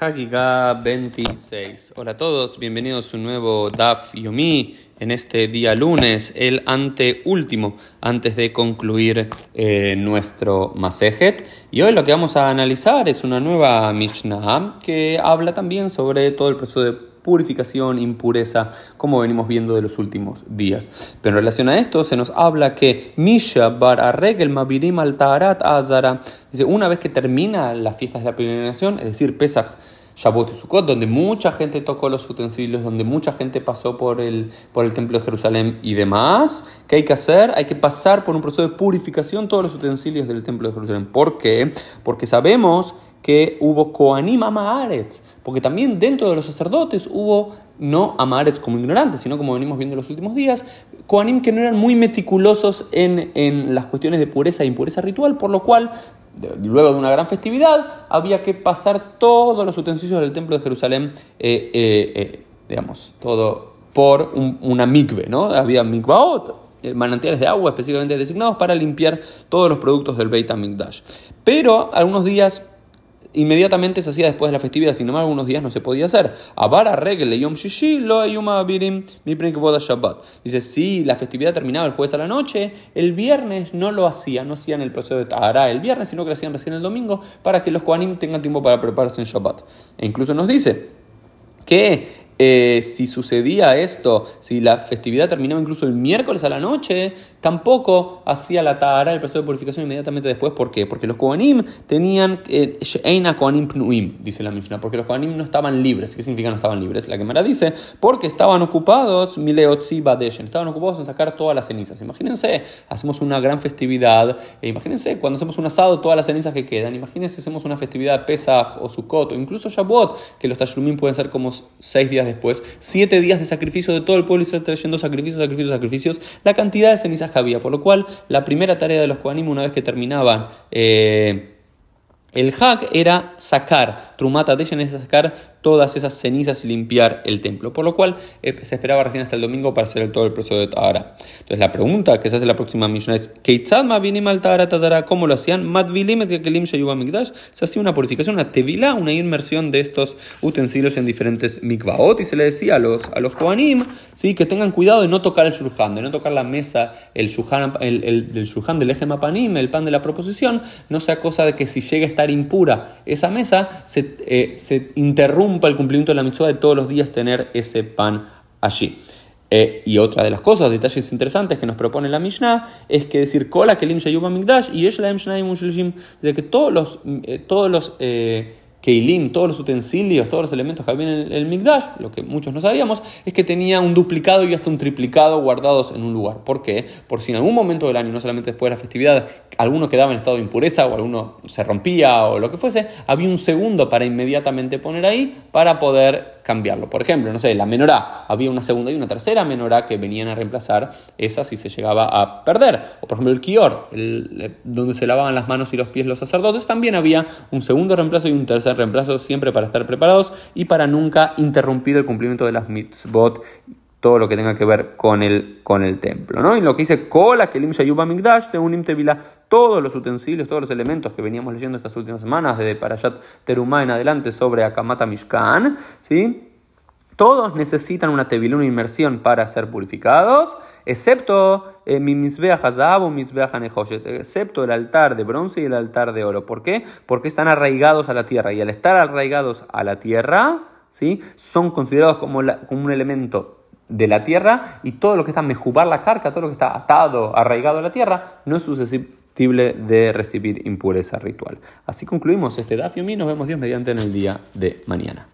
Hagiga 26. Hola a todos, bienvenidos a un nuevo Daf Yomi en este día lunes, el anteúltimo, antes de concluir eh, nuestro Masejet. Y hoy lo que vamos a analizar es una nueva Mishnah que habla también sobre todo el proceso de purificación, impureza, como venimos viendo de los últimos días. Pero en relación a esto se nos habla que Misha bar arregel mabirim al azara, dice, una vez que termina las fiestas de la peregrinación, es decir, Pesach, Shavuot y Sukkot, donde mucha gente tocó los utensilios, donde mucha gente pasó por el, por el templo de Jerusalén y demás. ¿Qué hay que hacer? Hay que pasar por un proceso de purificación todos los utensilios del templo de Jerusalén. ¿Por qué? Porque sabemos que hubo Koanim Amaretz, porque también dentro de los sacerdotes hubo no Amaretz como ignorantes, sino como venimos viendo en los últimos días, Koanim que no eran muy meticulosos en, en las cuestiones de pureza e impureza ritual, por lo cual luego de una gran festividad, había que pasar todos los utensilios del templo de Jerusalén, eh, eh, eh, digamos, todo por una mikve, ¿no? Había mikvaot, manantiales de agua específicamente designados para limpiar todos los productos del Beit HaMikdash. Pero algunos días inmediatamente se hacía después de la festividad, sin embargo, algunos días no se podía hacer. Abara regle yom shishi lo birim mi shabbat. Dice, si la festividad terminaba el jueves a la noche, el viernes no lo hacían, no hacían el proceso de Tahara el viernes, sino que lo hacían recién el domingo para que los Kohanim tengan tiempo para prepararse en Shabbat. E incluso nos dice que eh, si sucedía esto, si la festividad terminaba incluso el miércoles a la noche, tampoco hacía la tara, el proceso de purificación inmediatamente después. ¿Por qué? Porque los Kohanim tenían eh, Sheina Kohanim Pnuim, dice la Mishnah, porque los Kohanim no estaban libres. ¿Qué significa no estaban libres? La Gemara dice, porque estaban ocupados, Mileotzi Badeshen, estaban ocupados en sacar todas las cenizas. Imagínense, hacemos una gran festividad, e imagínense cuando hacemos un asado, todas las cenizas que quedan. Imagínense, hacemos una festividad Pesach o Sukkot o incluso Shavuot, que los Tashlumim pueden ser como seis días después, siete días de sacrificio de todo el pueblo Israel trayendo sacrificios, sacrificios, sacrificios, la cantidad de cenizas que había. Por lo cual, la primera tarea de los Kohanim, una vez que terminaban eh, el hack, era sacar, Trumata de es sacar todas esas cenizas y limpiar el templo. Por lo cual eh, se esperaba recién hasta el domingo para hacer todo el proceso de Tahara. Entonces la pregunta que se hace la próxima misión es: ¿Cómo lo hacían? Se hacía una purificación, una tevila, una inmersión de estos utensilios en diferentes mikvaot y se le decía a los, a los Kohanim ¿sí? que tengan cuidado de no tocar el shulhan, de no tocar la mesa, el shulhan, el, el, del eje mapanim, el pan de la proposición, no sea cosa de que si llega a estar impura esa mesa, se, eh, se interrumpa el cumplimiento de la mitzvah de todos los días tener ese pan allí. Eh, y otra de las cosas, detalles interesantes que nos propone la Mishnah, es que decir, Kola Kelim Shayuba Migdash y Yesh de que todos los, eh, todos los eh, Keilim, todos los utensilios, todos los elementos que había en el, Mikdash, lo que muchos no sabíamos, es que tenía un duplicado y hasta un triplicado guardados en un lugar. ¿Por qué? Por si en algún momento del año, no solamente después de la festividad, alguno quedaba en estado de impureza o alguno se rompía o lo que fuese, había un segundo para inmediatamente poner ahí para poder cambiarlo. Por ejemplo, no sé, la menorá, había una segunda y una tercera menorá que venían a reemplazar esa si se llegaba a perder. O por ejemplo el kior, donde se lavaban las manos y los pies los sacerdotes, también había un segundo reemplazo y un tercer reemplazo siempre para estar preparados y para nunca interrumpir el cumplimiento de las mitzvot todo lo que tenga que ver con el, con el templo. ¿no? Y lo que dice Kola, Kelim Shayuba Migdash, Teunim Tevila, todos los utensilios, todos los elementos que veníamos leyendo estas últimas semanas, desde Parashat Terumá en adelante sobre Akamata Mishkan, ¿sí? Todos necesitan una tevila, una inmersión para ser purificados, excepto eh, excepto el altar de bronce y el altar de oro. ¿Por qué? Porque están arraigados a la tierra y al estar arraigados a la tierra, ¿sí? son considerados como, como un elemento de la tierra y todo lo que está mejubar la carga, todo lo que está atado, arraigado a la tierra, no es susceptible de recibir impureza ritual. Así concluimos este Dafio y nos vemos Dios mediante en el día de mañana.